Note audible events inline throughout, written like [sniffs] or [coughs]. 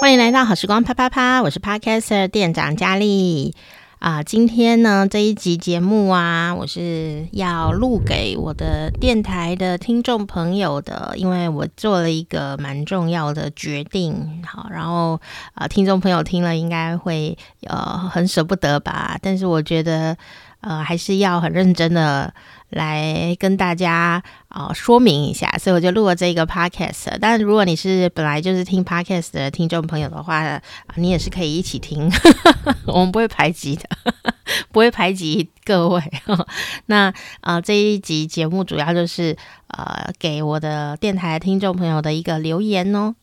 欢迎来到好时光啪啪啪，我是 Podcaster 店长佳丽啊。今天呢，这一集节目啊，我是要录给我的电台的听众朋友的，因为我做了一个蛮重要的决定。好，然后啊，听众朋友听了应该会呃很舍不得吧，但是我觉得呃还是要很认真的。来跟大家啊、呃、说明一下，所以我就录了这个 podcast。但如果你是本来就是听 podcast 的听众朋友的话，你也是可以一起听，[laughs] 我们不会排挤的，[laughs] 不会排挤各位。[laughs] 那啊、呃，这一集节目主要就是呃给我的电台听众朋友的一个留言哦。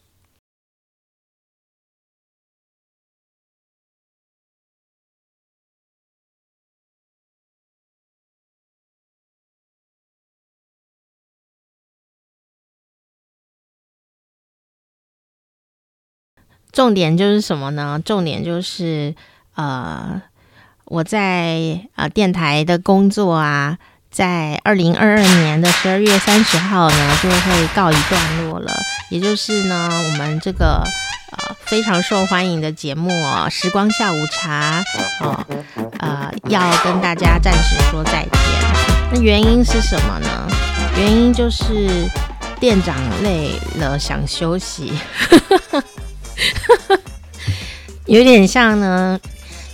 重点就是什么呢？重点就是呃，我在呃电台的工作啊，在二零二二年的十二月三十号呢，就会告一段落了。也就是呢，我们这个呃非常受欢迎的节目哦，《时光下午茶》哦，呃，要跟大家暂时说再见。那原因是什么呢？原因就是店长累了，想休息。[laughs] [laughs] 有点像呢，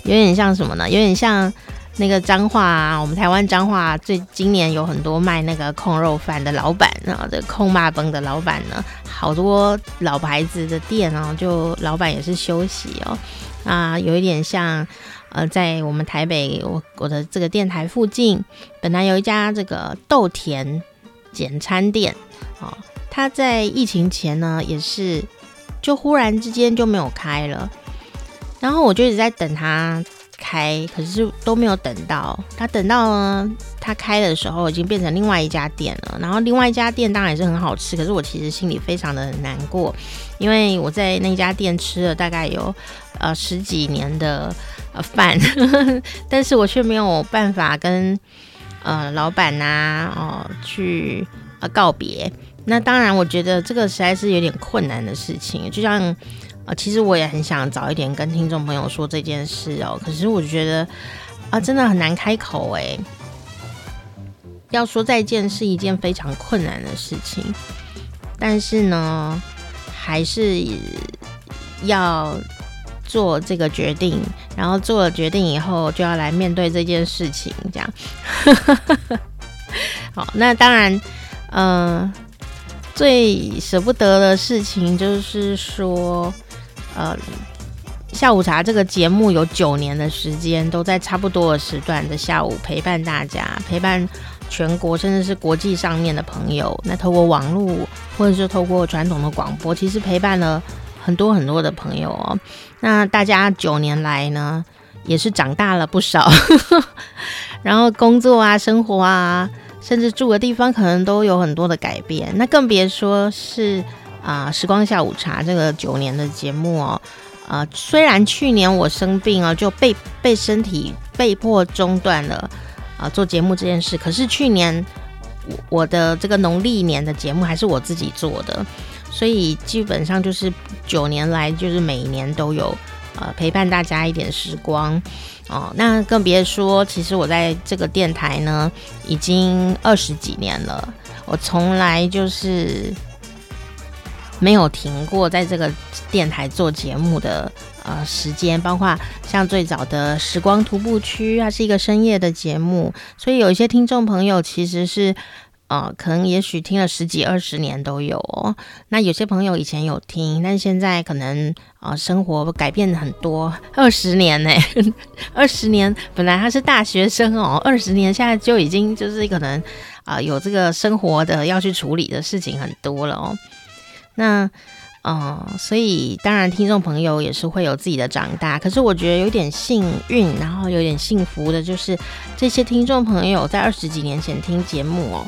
有点像什么呢？有点像那个彰化啊，我们台湾彰化最今年有很多卖那个控肉饭的老板啊，这控肉饭的老板呢，好多老牌子的店哦，就老板也是休息哦。啊，有一点像呃，在我们台北我我的这个电台附近，本来有一家这个豆田简餐店哦，他在疫情前呢也是。就忽然之间就没有开了，然后我就一直在等他开，可是都没有等到。他等到呢，他开的时候已经变成另外一家店了。然后另外一家店当然也是很好吃，可是我其实心里非常的难过，因为我在那家店吃了大概有呃十几年的呃饭，[laughs] 但是我却没有办法跟呃老板呐、哦去呃告别。那当然，我觉得这个实在是有点困难的事情。就像，呃，其实我也很想早一点跟听众朋友说这件事哦。可是我觉得，啊、真的很难开口诶。要说再见是一件非常困难的事情，但是呢，还是要做这个决定。然后做了决定以后，就要来面对这件事情，这样。[laughs] 好，那当然，嗯、最舍不得的事情就是说，呃，下午茶这个节目有九年的时间，都在差不多的时段的下午陪伴大家，陪伴全国甚至是国际上面的朋友。那透过网络或者是透过传统的广播，其实陪伴了很多很多的朋友哦。那大家九年来呢，也是长大了不少，[laughs] 然后工作啊，生活啊。甚至住的地方可能都有很多的改变，那更别说是啊、时光下午茶这个九年的节目哦，啊、呃，虽然去年我生病啊，就被被身体被迫中断了啊、做节目这件事，可是去年我我的这个农历年的节目还是我自己做的，所以基本上就是九年来就是每年都有呃陪伴大家一点时光。哦，那更别说，其实我在这个电台呢，已经二十几年了，我从来就是没有停过在这个电台做节目的呃时间，包括像最早的时光徒步区，它是一个深夜的节目，所以有一些听众朋友其实是。呃，可能也许听了十几二十年都有哦。那有些朋友以前有听，但现在可能啊、生活改变很多。[laughs] 二十年呢，[laughs] 二十年本来他是大学生哦，二十年现在就已经就是可能啊、有这个生活的要去处理的事情很多了哦。那呃，所以当然听众朋友也是会有自己的长大。可是我觉得有点幸运，然后有点幸福的就是这些听众朋友在二十几年前听节目哦。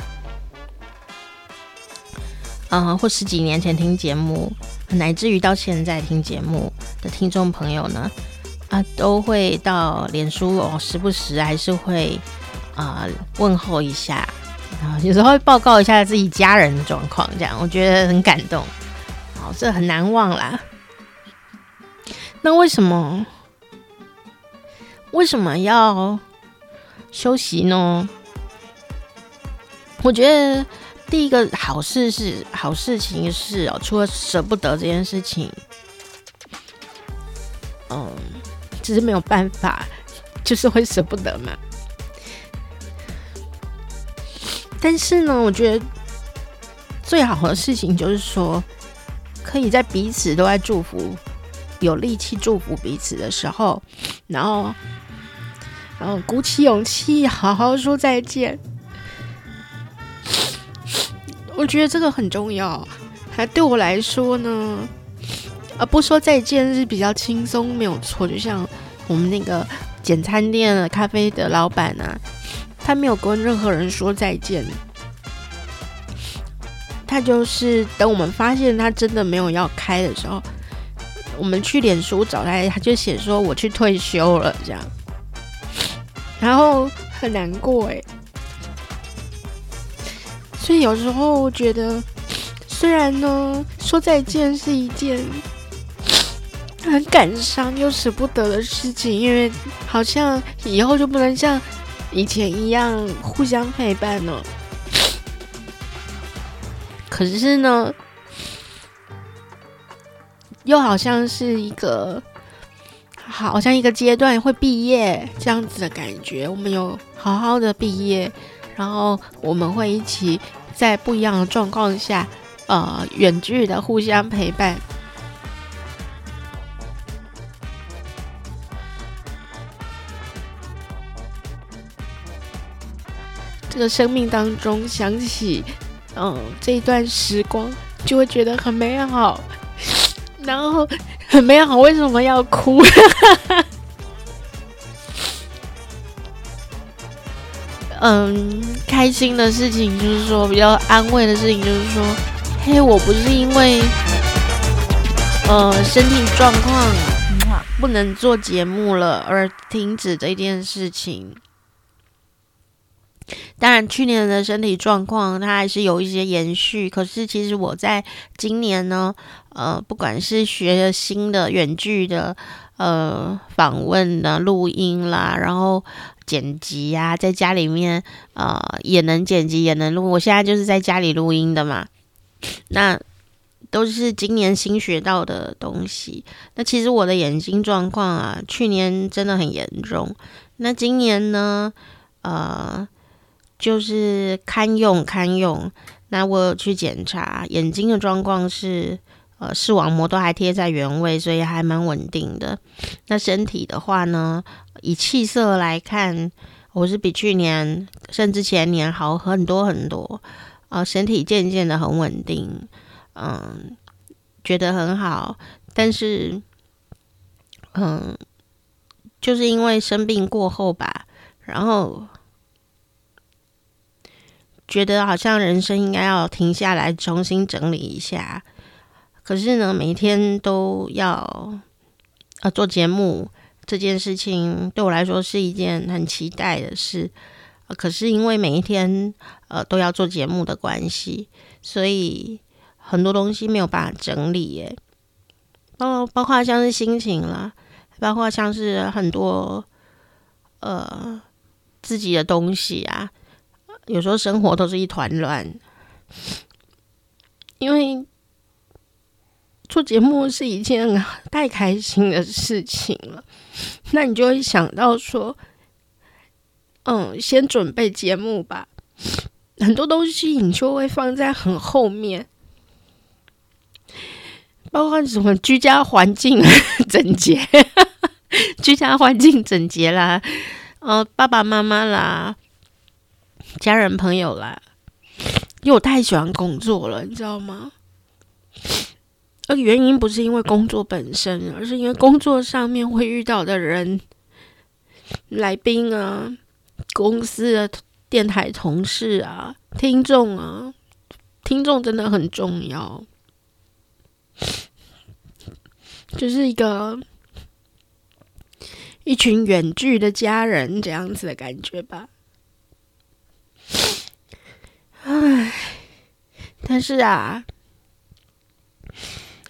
啊、或十几年前听节目，乃至于到现在听节目的听众朋友呢，啊，都会到脸书哦，时不时还是会啊、问候一下，啊，有时候会报告一下自己家人的状况，这样我觉得很感动，好，这很难忘啦。那为什么为什么要休息呢？我觉得第一个好事是好事情是哦，除了舍不得这件事情，嗯，只是没有办法，就是会舍不得嘛。但是呢，我觉得最好的事情就是说，可以在彼此都在祝福、有力气祝福彼此的时候，然后，然后鼓起勇气好好说再见。我觉得这个很重要。还对我来说呢，啊，不说再见是比较轻松，没有错。就像我们那个简餐店的咖啡的老板啊。他没有跟任何人说再见，他就是等我们发现他真的没有要开的时候，我们去脸书找他，他就写说我去退休了这样，然后很难过哎，所以有时候我觉得，虽然呢说再见是一件 [sniffs] 很感伤又舍不得的事情，因为好像以后就不能像。以前一样互相陪伴了，[sniffs] 可是呢，又好像是一个，好像一个阶段会毕业这样子的感觉。我们有好好的毕业，然后我们会一起在不一样的状况下，呃，远距的互相陪伴。这个生命当中想起，嗯，这一段时光就会觉得很美好，然后很美好。为什么要哭？嗯，开心的事情就是说，比较安慰的事情就是说，嘿，我不是因为，呃，身体状况不能做节目了而停止这件事情。当然，去年的身体状况它还是有一些延续。可是，其实我在今年呢，呃，不管是学了新的远距的呃访问的录音啦，然后剪辑呀、啊，在家里面呃也能剪辑也能录。我现在就是在家里录音的嘛，那都是今年新学到的东西。那其实我的眼睛状况啊，去年真的很严重。那今年呢，呃。就是堪用堪用，那我有去检查眼睛的状况是，呃，视网膜都还贴在原位，所以还蛮稳定的。那身体的话呢，以气色来看，我是比去年甚至前年好很多很多，呃，身体渐渐的很稳定，嗯，觉得很好。但是，嗯，就是因为生病过后吧，然后。觉得好像人生应该要停下来，重新整理一下。可是呢，每一天都要呃做节目这件事情，对我来说是一件很期待的事。呃，可是因为每一天呃都要做节目的关系，所以很多东西没有办法整理耶。包包括像是心情啦，包括像是很多呃自己的东西啊。有时候生活都是一团乱，因为做节目是一件太开心的事情了，那你就会想到说，嗯，先准备节目吧，很多东西你就会放在很后面，包括什么居家环境 [laughs] 整洁，居家环境整洁啦，呃，爸爸妈妈啦。家人朋友啦，因为我太喜欢工作了，你知道吗？而原因不是因为工作本身，而是因为工作上面会遇到的人、来宾啊、公司的电台同事啊、听众啊，听众真的很重要，就是一个一群远距的家人这样子的感觉吧。唉，但是啊，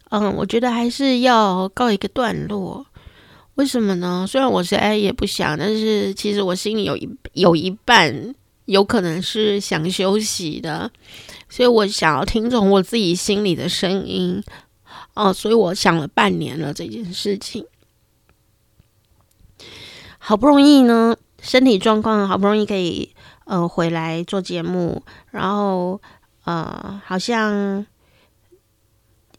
嗯，我觉得还是要告一个段落。为什么呢？虽然我现在也不想，但是其实我心里有一有一半有可能是想休息的，所以我想要听从我自己心里的声音。哦，所以我想了半年了这件事情，好不容易呢，身体状况好不容易可以呃回来做节目，然后呃好像。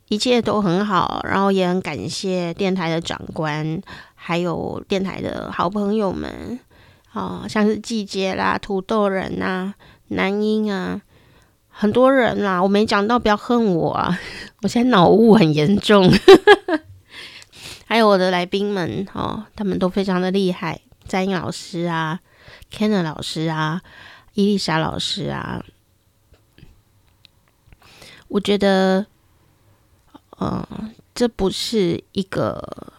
一切都很好，然后也很感谢电台的长官，还有电台的好朋友们，啊，像是季节啦、土豆人呐、啊、男音啊，很多人啦，我没讲到，不要恨我啊，[laughs] 我现在脑雾很严重。[laughs] 还有我的来宾们，哦，他们都非常的厉害，詹英老师啊，Kenner 老师啊，伊丽莎老师啊，我觉得。嗯，这不是一个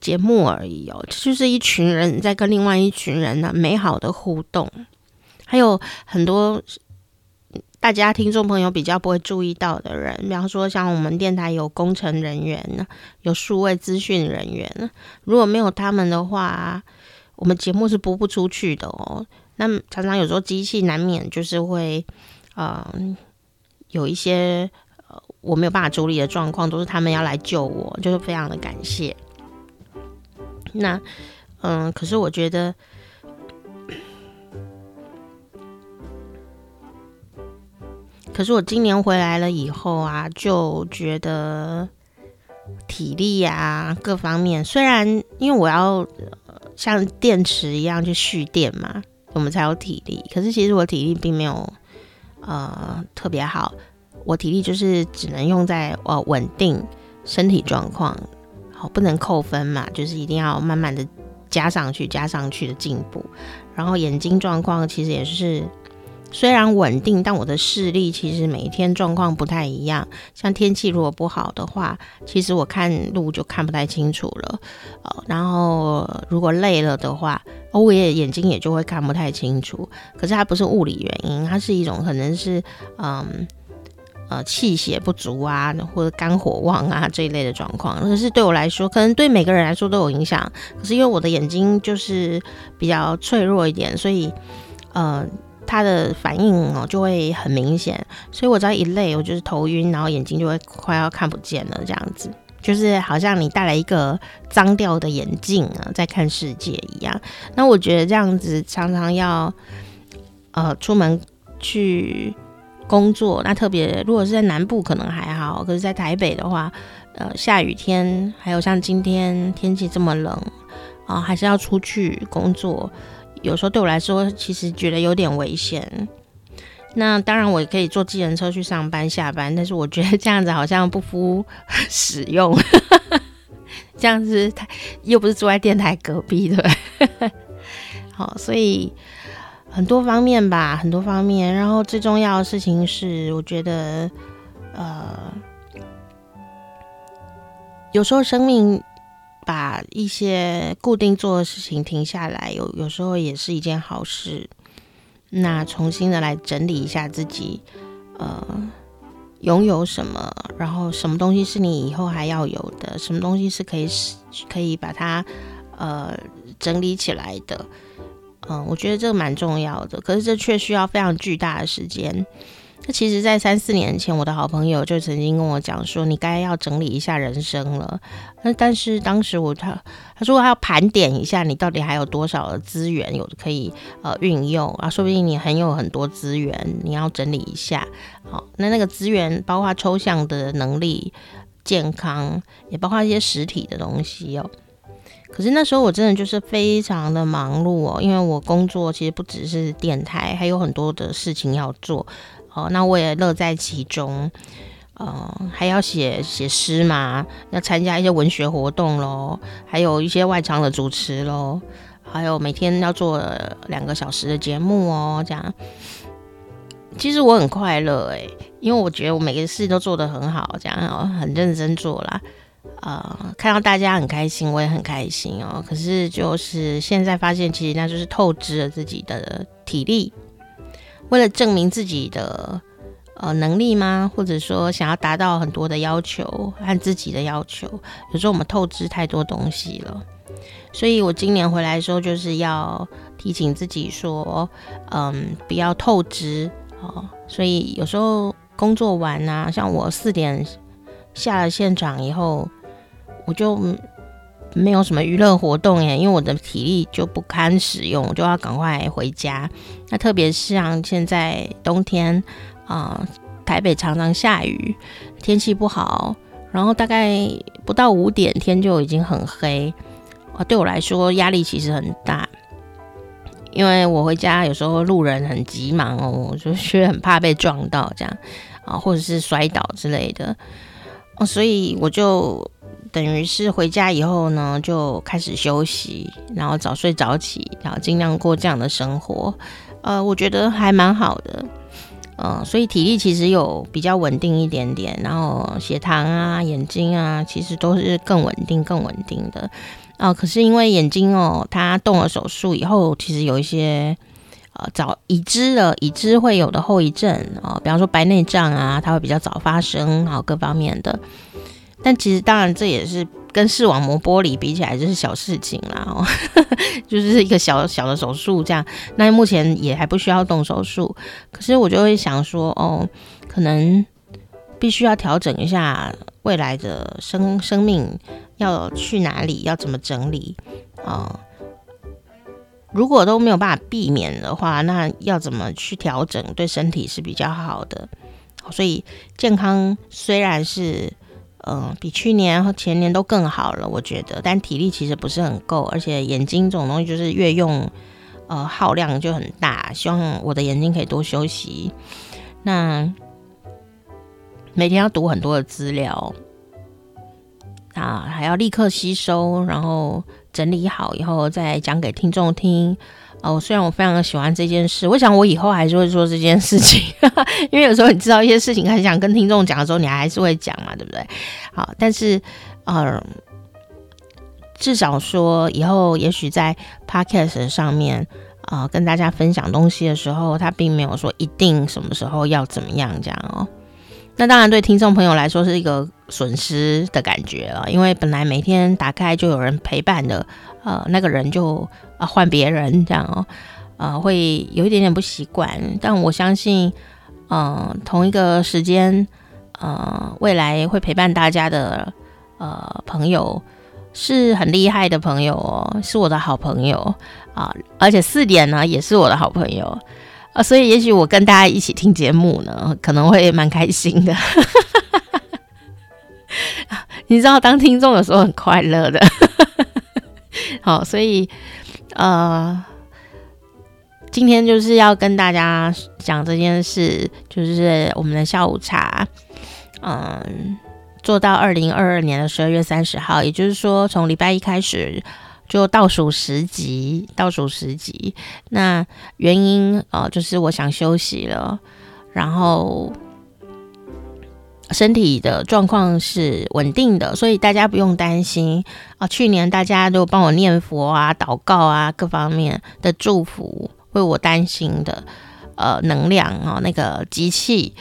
节目而已哦，这就是一群人在跟另外一群人呢美好的互动，还有很多大家听众朋友比较不会注意到的人，比方说像我们电台有工程人员呢，有数位资讯人员，如果没有他们的话，我们节目是播不出去的哦。那常常有时候机器难免就是会，嗯，有一些。我没有办法处理的状况，都是他们要来救我，就是非常的感谢。那，嗯，可是我觉得，可是我今年回来了以后啊，就觉得体力呀、啊，各方面，虽然因为我要像电池一样去蓄电嘛，我们才有体力。可是其实我体力并没有呃特别好。我体力就是只能用在呃稳定身体状况，好，不能扣分嘛，就是一定要慢慢的加上去，加上去的进步。然后眼睛状况其实也是虽然稳定，但我的视力其实每一天状况不太一样。像天气如果不好的话，其实我看路就看不太清楚了。呃，然后如果累了的话，哦我也眼睛也就会看不太清楚。可是它不是物理原因，它是一种可能是嗯。呃气血不足啊，或者肝火旺啊这一类的状况，可是对我来说，可能对每个人来说都有影响。可是因为我的眼睛就是比较脆弱一点，所以呃，它的反应哦就会很明显。所以我只要一累，我就是头晕，然后眼睛就会快要看不见了，这样子，就是好像你戴了一个脏掉的眼镜啊，在看世界一样。那我觉得这样子常常要呃出门去。工作，那特别如果是在南部可能还好，可是在台北的话，呃，下雨天，还有像今天天气这么冷啊，还是要出去工作。有时候对我来说，其实觉得有点危险。那当然，我也可以坐计程车去上班下班，但是我觉得这样子好像不敷使用。[laughs] 这样子，又不是住在电台隔壁的。[laughs] 好，所以。很多方面吧，很多方面。然后最重要的事情是，我觉得，呃，有时候生命把一些固定做的事情停下来，有有时候也是一件好事。那重新的来整理一下自己，呃，拥有什么，然后什么东西是你以后还要有的，什么东西是可以使可以把它呃整理起来的。嗯，我觉得这个蛮重要的，可是这却需要非常巨大的时间。那其实，在三四年前，我的好朋友就曾经跟我讲说：“你该要整理一下人生了。”那但是当时我他他说他要盘点一下，你到底还有多少的资源有可以呃运用啊？说不定你很有很多资源，你要整理一下。好，那那个资源包括抽象的能力、健康，也包括一些实体的东西哦。可是那时候我真的就是非常的忙碌哦，因为我工作其实不只是电台，还有很多的事情要做哦。那我也乐在其中，呃，还要写写诗嘛，要参加一些文学活动咯，还有一些外场的主持咯，还有每天要做两个小时的节目哦，这样。其实我很快乐诶，因为我觉得我每个事都做得很好，这样，很认真做啦。呃，看到大家很开心，我也很开心哦。可是就是现在发现，其实那就是透支了自己的体力，为了证明自己的呃能力吗？或者说想要达到很多的要求按自己的要求，有时候我们透支太多东西了。所以我今年回来的时候，就是要提醒自己说，嗯，不要透支哦。所以有时候工作完啊，像我四点下了现场以后，我就没有什么娱乐活动耶，因为我的体力就不堪使用，我就要赶快回家。那特别是像现在冬天啊，台北常常下雨，天气不好，然后大概不到五点天就已经很黑。啊，对我来说压力其实很大，因为我回家有时候路人很急忙哦，我就 [laughs] 是很怕被撞到这样啊，或者是摔倒之类的所以我就等于是回家以后呢，就开始休息，然后早睡早起，然后尽量过这样的生活，呃，我觉得还蛮好的，嗯，所以体力其实有比较稳定一点点，然后血糖啊、眼睛啊，其实都是更稳定、更稳定的。啊、可是因为眼睛哦，他动了手术以后，其实有一些早已知的已知会有的后遗症啊、比方说白内障啊，它会比较早发生，好各方面的。但其实当然这也是跟视网膜剥离比起来就是小事情啦，哦、[laughs] 就是一个小小的手术这样。那目前也还不需要动手术，可是我就会想说，哦，可能必须要调整一下未来的生生命。要去哪里？要怎么整理啊？如果都没有办法避免的话，那要怎么去调整，对身体是比较好的。所以健康虽然是嗯、比去年和前年都更好了，我觉得，但体力其实不是很够，而且眼睛这种东西就是越用呃耗量就很大。希望我的眼睛可以多休息。那每天要读很多的资料。啊，还要立刻吸收，然后整理好以后再讲给听众听。哦，虽然我非常的喜欢这件事，我想我以后还是会做这件事情，[laughs] 因为有时候你知道一些事情很想跟听众讲的时候，你还是会讲嘛，对不对？好，但是呃，至少说以后也许在 Podcast 上面啊，呃，跟大家分享东西的时候，他并没有说一定什么时候要怎么样这样哦。那当然，对听众朋友来说是一个损失的感觉了，因为本来每天打开就有人陪伴的，呃，那个人就啊换别人这样哦，呃，会有一点点不习惯。但我相信，嗯、呃，同一个时间，呃，未来会陪伴大家的，呃，朋友是很厉害的朋友哦，是我的好朋友啊、而且四点呢也是我的好朋友。啊，所以也许我跟大家一起听节目呢，可能会蛮开心的。[laughs] 你知道，当听众有时候很快乐的。[laughs] 好，所以呃，今天就是要跟大家讲这件事，就是我们的下午茶，嗯，做到二零二二年的十二月三十号，也就是说，从礼拜一开始。就倒数十集，倒数十集。那原因呃，就是我想休息了，然后身体的状况是稳定的，所以大家不用担心啊、去年大家都帮我念佛啊、祷告啊，各方面的祝福，为我担心的。呃，能量、哦，那个集气，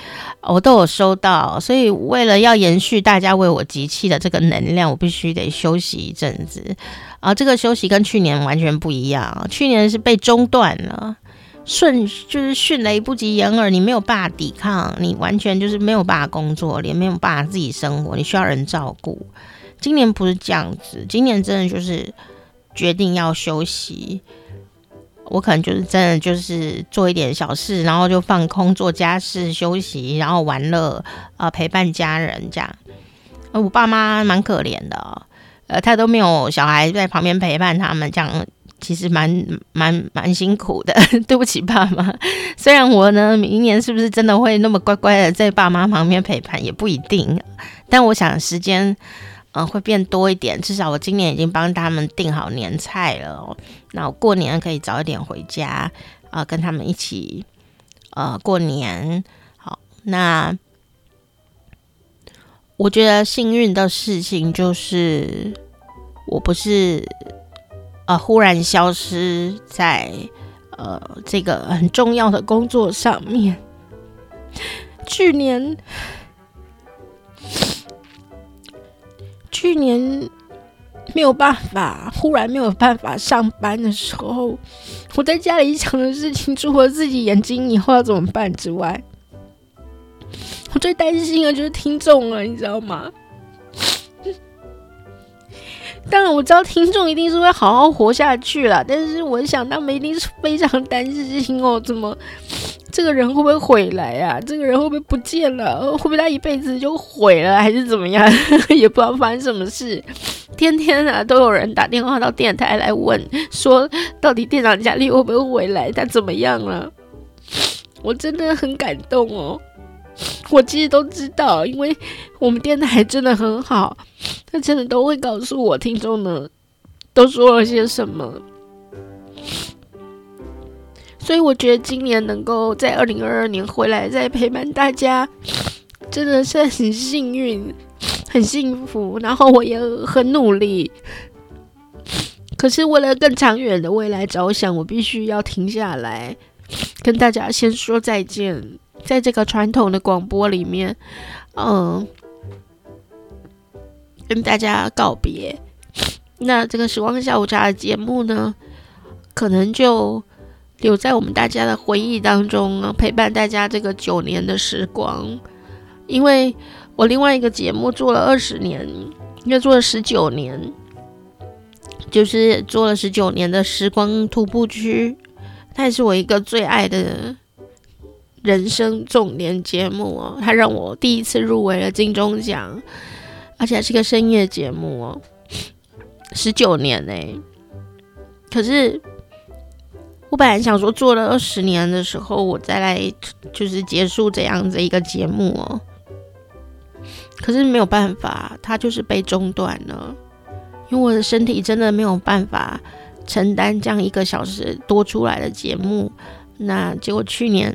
我都有收到，所以为了要延续大家为我集气的这个能量，我必须得休息一阵子啊。这个休息跟去年完全不一样，去年是被中断了，瞬就是迅雷不及掩耳，你没有办法抵抗，你完全就是没有办法工作，也没有办法自己生活，你需要人照顾。今年不是这样子，今年真的就是决定要休息。我可能就是真的就是做一点小事，然后就放空做家事、休息，然后玩乐啊、陪伴家人这样。呃，我爸妈蛮可怜的、呃，他都没有小孩在旁边陪伴他们，这样其实蛮蛮蛮辛苦的。[laughs] 对不起，爸妈。虽然我呢，明年是不是真的会那么乖乖的在爸妈旁边陪伴，也不一定。但我想时间。嗯，会变多一点。至少我今年已经帮他们订好年菜了哦。那我过年可以早一点回家啊，跟他们一起呃过年。好，那我觉得幸运的事情就是，我不是呃忽然消失在呃这个很重要的工作上面。[laughs] 去年，去年没有办法，忽然没有办法上班的时候，我在家里想的事情，除了自己眼睛以后要怎么办之外，我最担心的就是听众了，你知道吗？当然我知道听众一定是会好好活下去了，但是我想他们一定是非常担心哦，怎么这个人会不会回来啊？这个人会不会不见了？会不会他一辈子就毁了，还是怎么样？也不知道发生什么事。天天啊，都有人打电话到电台来问，说到底店长佳丽会不会回来？他怎么样了？我真的很感动哦。我其实都知道，因为我们电台真的很好，他真的都会告诉我听众呢都说了些什么。所以我觉得今年能够在二零二二年回来再陪伴大家，真的是很幸运、很幸福。然后我也很努力，可是为了更长远的未来着想，我必须要停下来，跟大家先说再见。在这个传统的广播里面，嗯，跟大家告别。[laughs] 那这个时光下午茶的节目呢，可能就留在我们大家的回忆当中，陪伴大家这个九年的时光。因为我另外一个节目做了二十年，应该做了十九年，就是做了十九年的时光徒步区，它也是我一个最爱的。人生重点节目哦，它让我第一次入围了金钟奖，而且还是个深夜节目哦，十九年呢。可是我本来想说做了二十年的时候，我再来就是结束这样子一个节目哦。可是没有办法，它就是被中断了，因为我的身体真的没有办法承担这样一个小时多出来的节目。那结果去年。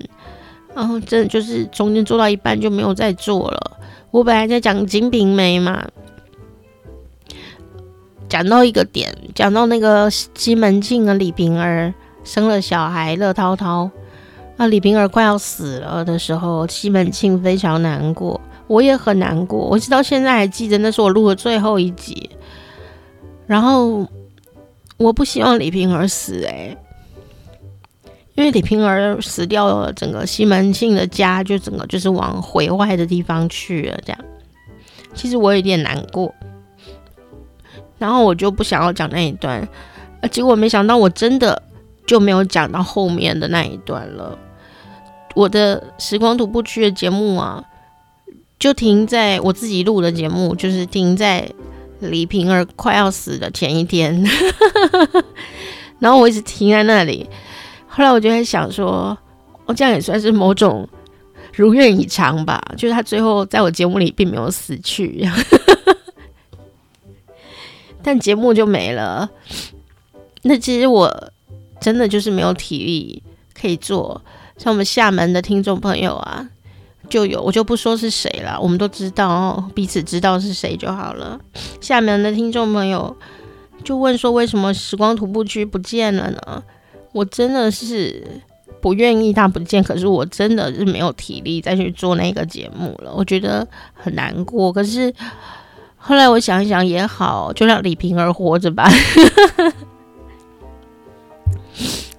然后真的就是中间做到一半就没有再做了。我本来在讲《金瓶梅》嘛，讲到一个点，讲到那个西门庆和李瓶儿生了小孩乐滔滔，那李瓶儿快要死了的时候，西门庆非常难过，我也很难过。我直到现在还记得，那是我录的最后一集。然后我不希望李瓶儿死，欸，诶。因为李瓶儿死掉了，整个西门庆的家就整个就是往毁坏的地方去了。这样，其实我有点难过，然后我就不想要讲那一段，结果没想到我真的就没有讲到后面的那一段了。我的时光徒步区的节目啊，就停在我自己录的节目，就是停在李瓶儿快要死的前一天，[laughs] 然后我一直停在那里。后来我就在想说，我这样也算是某种如愿以偿吧。就是他最后在我节目里并没有死去，[laughs] 但节目就没了。那其实我真的就是没有体力可以做。像我们厦门的听众朋友啊，就有我就不说是谁了，我们都知道，彼此知道是谁就好了。厦门的听众朋友就问说，为什么时光徒步区不见了呢？我真的是不愿意他不见，可是我真的是没有体力再去做那个节目了，我觉得很难过。可是后来我想一想也好，就让李瓶儿活着吧。[laughs]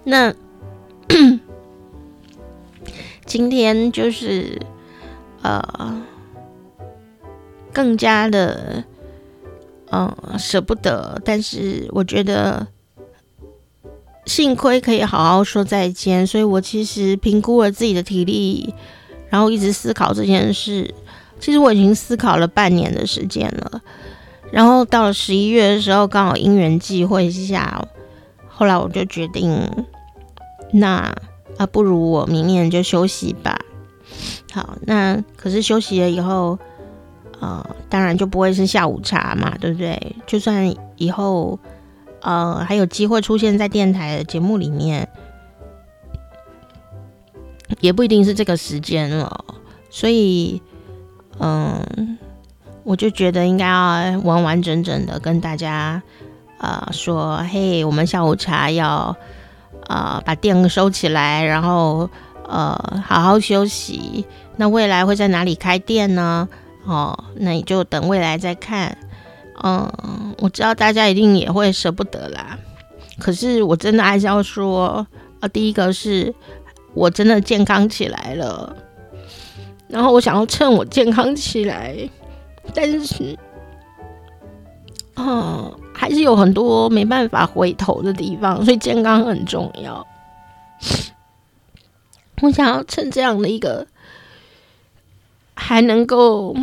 那 [coughs] 今天就是呃，更加的嗯、舍不得，但是我觉得。幸亏可以好好说再见，所以我其实评估了自己的体力，然后一直思考这件事。其实我已经思考了半年的时间了，然后到了十一月的时候，刚好因缘际会下，后来我就决定，那啊不如我明年就休息吧。好，那可是休息了以后，呃，当然就不会是下午茶嘛，对不对？就算以后。呃，还有机会出现在电台的节目里面，也不一定是这个时间了。所以，嗯，我就觉得应该要完完整整的跟大家，呃，说，嘿，我们下午茶要，呃，把店收起来，然后，呃好好休息。那未来会在哪里开店呢？哦，那你就等未来再看。嗯，我知道大家一定也会舍不得啦。可是我真的还是要说，啊，第一个是我真的健康起来了，然后我想要趁我健康起来，但是，嗯，还是有很多没办法回头的地方，所以健康很重要。我想要趁这样的一个还能够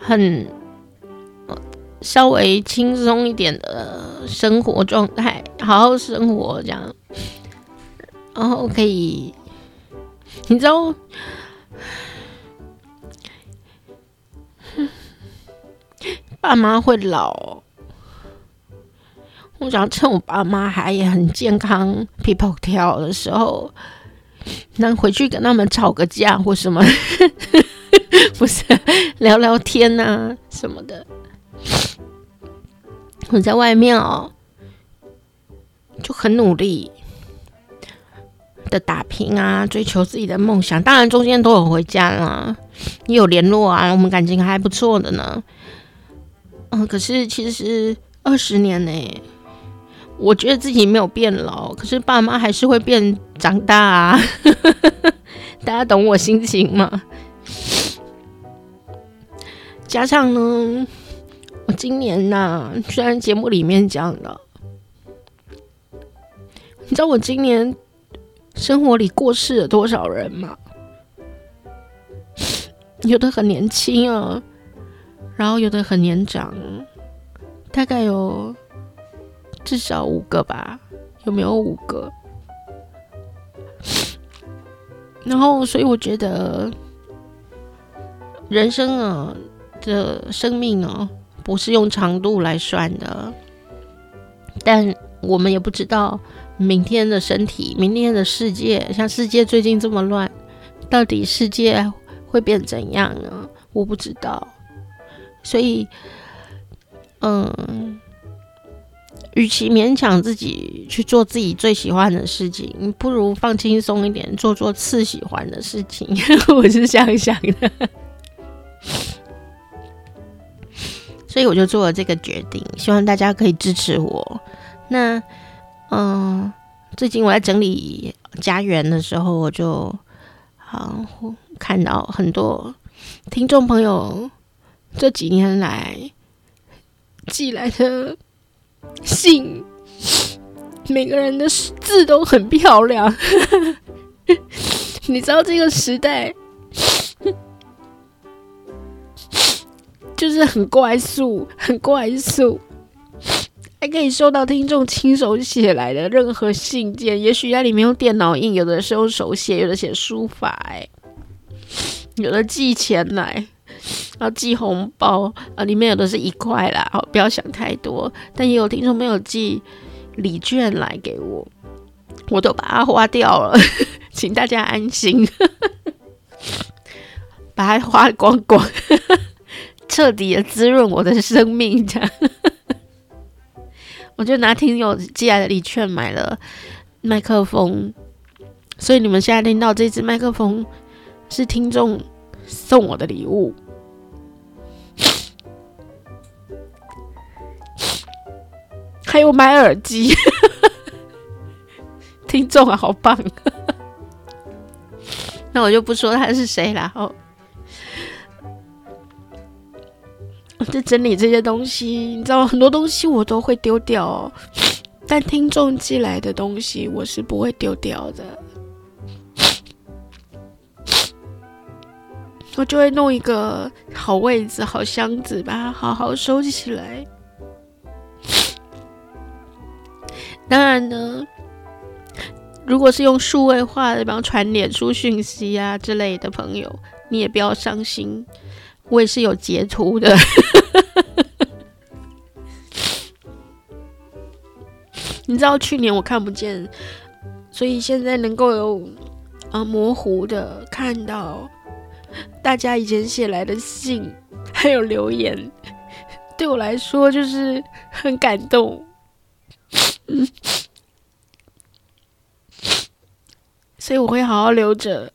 很。稍微轻松一点的生活状态，好好生活这样，然后可以，你知道，爸妈会老，我想趁我爸妈还也很健康、皮跑跳的时候，能回去跟他们吵个架或什么，[laughs] 不是聊聊天啊什么的。我在外面哦，就很努力的打拼啊，追求自己的梦想。当然中间都有回家啦，也有联络啊，我们感情还不错的呢。嗯，可是其实二十年呢，我觉得自己没有变老，可是爸妈还是会变长大啊。[laughs] 大家懂我心情吗？加上呢。今年呐、啊，虽然节目里面讲了，你知道我今年生活里过世了多少人吗？有的很年轻啊，然后有的很年长，大概有至少五个吧，有没有五个？然后，所以我觉得人生啊，这生命啊。不是用长度来算的，但我们也不知道明天的身体、明天的世界，像世界最近这么乱，到底世界会变怎样呢？我不知道，所以，嗯，与其勉强自己去做自己最喜欢的事情，不如放轻松一点，做做次喜欢的事情。[laughs] 我是这样想的。所以我就做了这个决定，希望大家可以支持我。那，嗯、最近我在整理家园的时候，我就好看到很多听众朋友这几年来寄来的信，每个人的字都很漂亮。[laughs] 你知道这个时代。就是很快速，[laughs] 很快速，还可以收到听众亲手写来的任何信件。也许在里面用电脑印，有的是用手写，有的写书法，有的寄钱来，然后寄红包啊，里面有的是一块啦，好，不要想太多。但也有听众没有寄礼券来给我，我都把它花掉了，[laughs] 请大家安心，[laughs] 把它花光光。彻底的滋润我的生命，这样，我就拿听友寄来的礼券买了麦克风，所以你们现在听到这支麦克风是听众送我的礼物，[laughs] 还有买耳机，[laughs] 听众啊，好棒！[laughs] 那我就不说他是谁了，哦。在整理这些东西，你知道很多东西我都会丢掉哦，但听众寄来的东西我是不会丢掉的，我就会弄一个好位置、好箱子，把它好好收起来。当然呢，如果是用数位化的，比方传脸书讯息啊之类的朋友，你也不要伤心。我也是有截图的，[laughs] 你知道去年我看不见，所以现在能够有啊模糊的看到大家以前写来的信，还有留言，[laughs] 对我来说就是很感动。所 [laughs] 所以我会好好留着。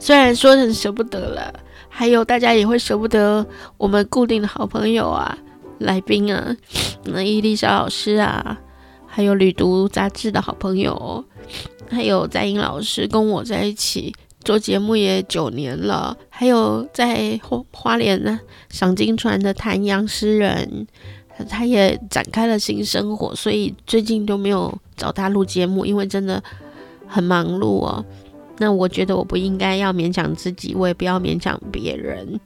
虽然说很舍不得了，还有大家也会舍不得我们固定的好朋友啊、来宾啊，那伊丽莎老师啊，还有旅读杂志的好朋友，还有在英老师跟我在一起做节目也九年了，还有在花花莲呢赏金船的谭阳诗人，他也展开了新生活，所以最近都没有找他录节目，因为真的很忙碌哦。那我觉得我不应该要勉强自己，我也不要勉强别人。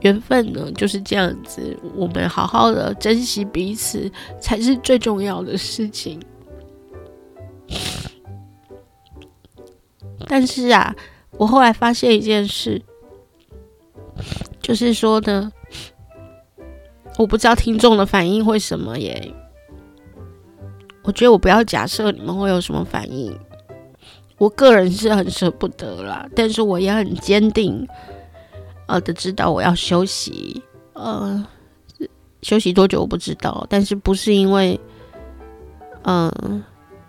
缘分呢就是这样子，我们好好的珍惜彼此才是最重要的事情。但是啊，我后来发现一件事，就是说呢，我不知道听众的反应会什么耶。我觉得我不要假设你们会有什么反应。我个人是很舍不得啦，但是我也很坚定，呃的知道我要休息，呃，休息多久我不知道，但是不是因为，嗯、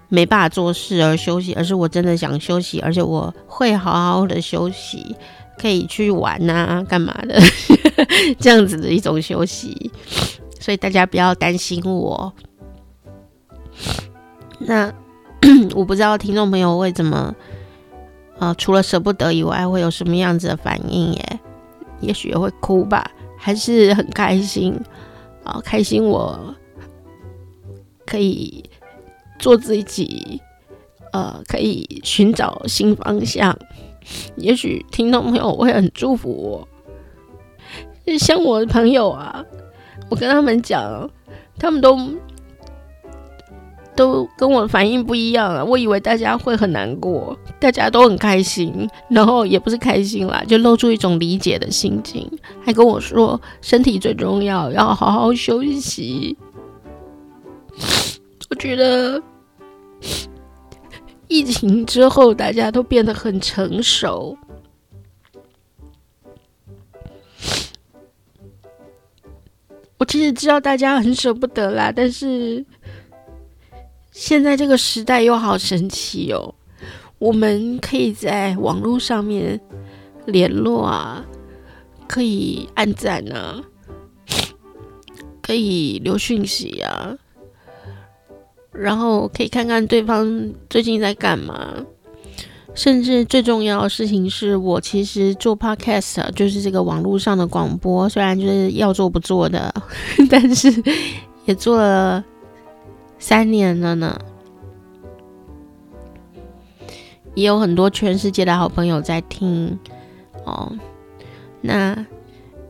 没办法做事而休息，而是我真的想休息，而且我会好好的休息，可以去玩啊，干嘛的，[laughs] 这样子的一种休息，所以大家不要担心我，那。[clears throat] 我不知道听众朋友会怎么，呃，除了舍不得以外，会有什么样子的反应耶？也许会哭吧，还是很开心啊，开心我可以做自己，呃，可以寻找新方向。也许听众朋友会很祝福我，像我的朋友啊，我跟他们讲，他们都。都跟我反应不一样啊！我以为大家会很难过，大家都很开心，然后也不是开心啦，就露出一种理解的心情，还跟我说身体最重要，要好好休息。我觉得疫情之后大家都变得很成熟，我其实知道大家很舍不得啦，但是。现在这个时代又好神奇哦，我们可以在网络上面联络啊，可以按赞啊，可以留讯息啊，然后可以看看对方最近在干嘛，甚至最重要的事情是我其实做 podcast 就是这个网络上的广播，虽然就是要做不做的，[laughs] 但是也做了。三年了呢，也有很多全世界的好朋友在听哦。那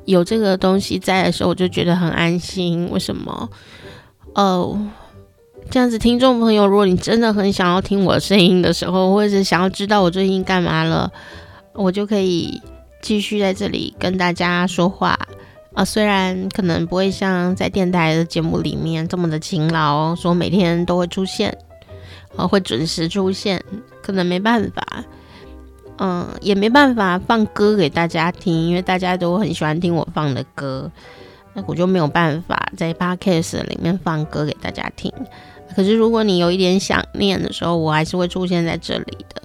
有这个东西在的时候，我就觉得很安心。为什么？哦，这样子，听众朋友，如果你真的很想要听我声音的时候，或者是想要知道我最近干嘛了，我就可以继续在这里跟大家说话。啊，虽然可能不会像在电台的节目里面这么的勤劳，说每天都会出现，啊，会准时出现，可能没办法，嗯，也没办法放歌给大家听，因为大家都很喜欢听我放的歌，那我就没有办法在 Podcast 里面放歌给大家听。可是如果你有一点想念的时候，我还是会出现在这里的，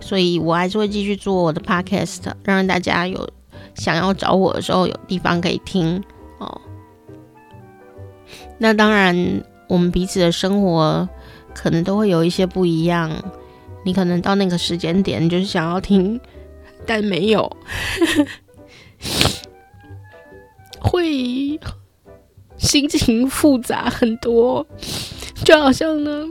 所以我还是会继续做我的 Podcast，让大家有。想要找我的时候，有地方可以听哦。那当然，我们彼此的生活可能都会有一些不一样。你可能到那个时间点，就是想要听，但没有，[laughs] 会心情复杂很多，就好像呢。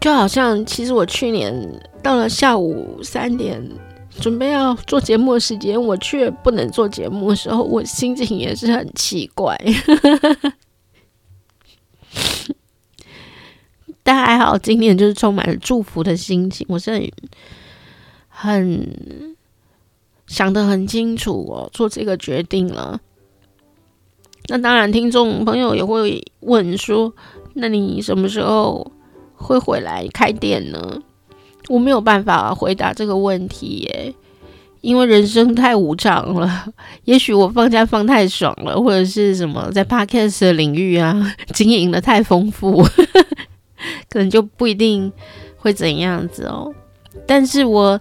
就好像，其实我去年到了下午三点，准备要做节目的时间，我却不能做节目的时候，我心情也是很奇怪。[laughs] 但还好，今年就是充满了祝福的心情，我是很很想得很清楚哦，做这个决定了。那当然，听众朋友也会问说：“那你什么时候？”会回来开店呢？我没有办法回答这个问题耶，因为人生太无常了，[laughs] 也许我放假放太爽了，或者是什么在 Podcast 的领域啊 [laughs] 经营的太丰富，[laughs] 可能就不一定会怎样子哦。但是我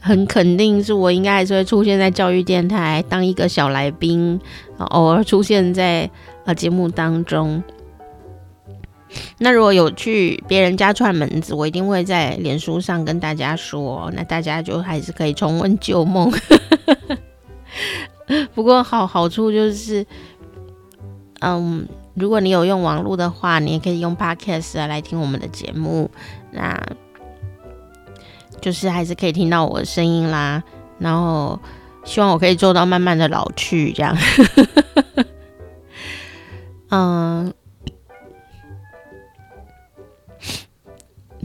很肯定，是我应该还是会出现在教育电台当一个小来宾，偶尔出现在啊节目当中。那如果有去别人家串门子，我一定会在脸书上跟大家说，那大家就还是可以重温旧梦。[laughs] 不过好好处就是，嗯，如果你有用网络的话，你也可以用 Podcast 来听我们的节目，那就是还是可以听到我的声音啦。然后希望我可以做到慢慢的老去，这样。[laughs] 嗯。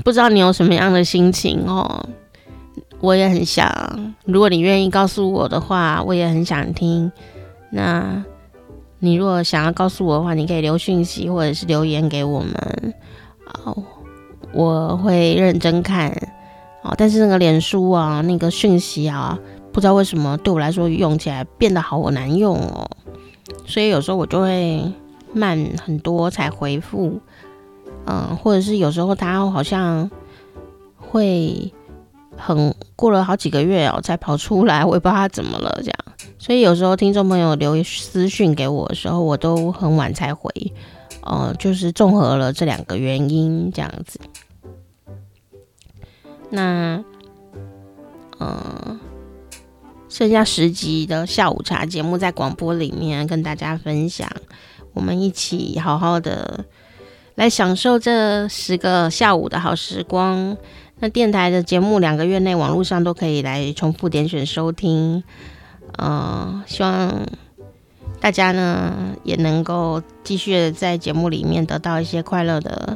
不知道你有什么样的心情哦？我也很想，如果你愿意告诉我的话，我也很想听。那你如果想要告诉我的话，你可以留讯息或者是留言给我们，哦，我会认真看。哦，但是那个脸书啊，那个讯息啊，不知道为什么对我来说用起来变得好难用哦，所以有时候我就会慢很多才回复。嗯，或者是有时候他好像会很过了好几个月哦才跑出来，我也不知道他怎么了这样。所以有时候听众朋友留私讯给我的时候，我都很晚才回。呃，就是综合了这两个原因这样子。那嗯，剩下十集的下午茶节目在广播里面跟大家分享，我们一起好好的。来享受这十个下午的好时光。那电台的节目两个月内网络上都可以来重复点选收听。嗯、呃，希望大家呢也能够继续在节目里面得到一些快乐的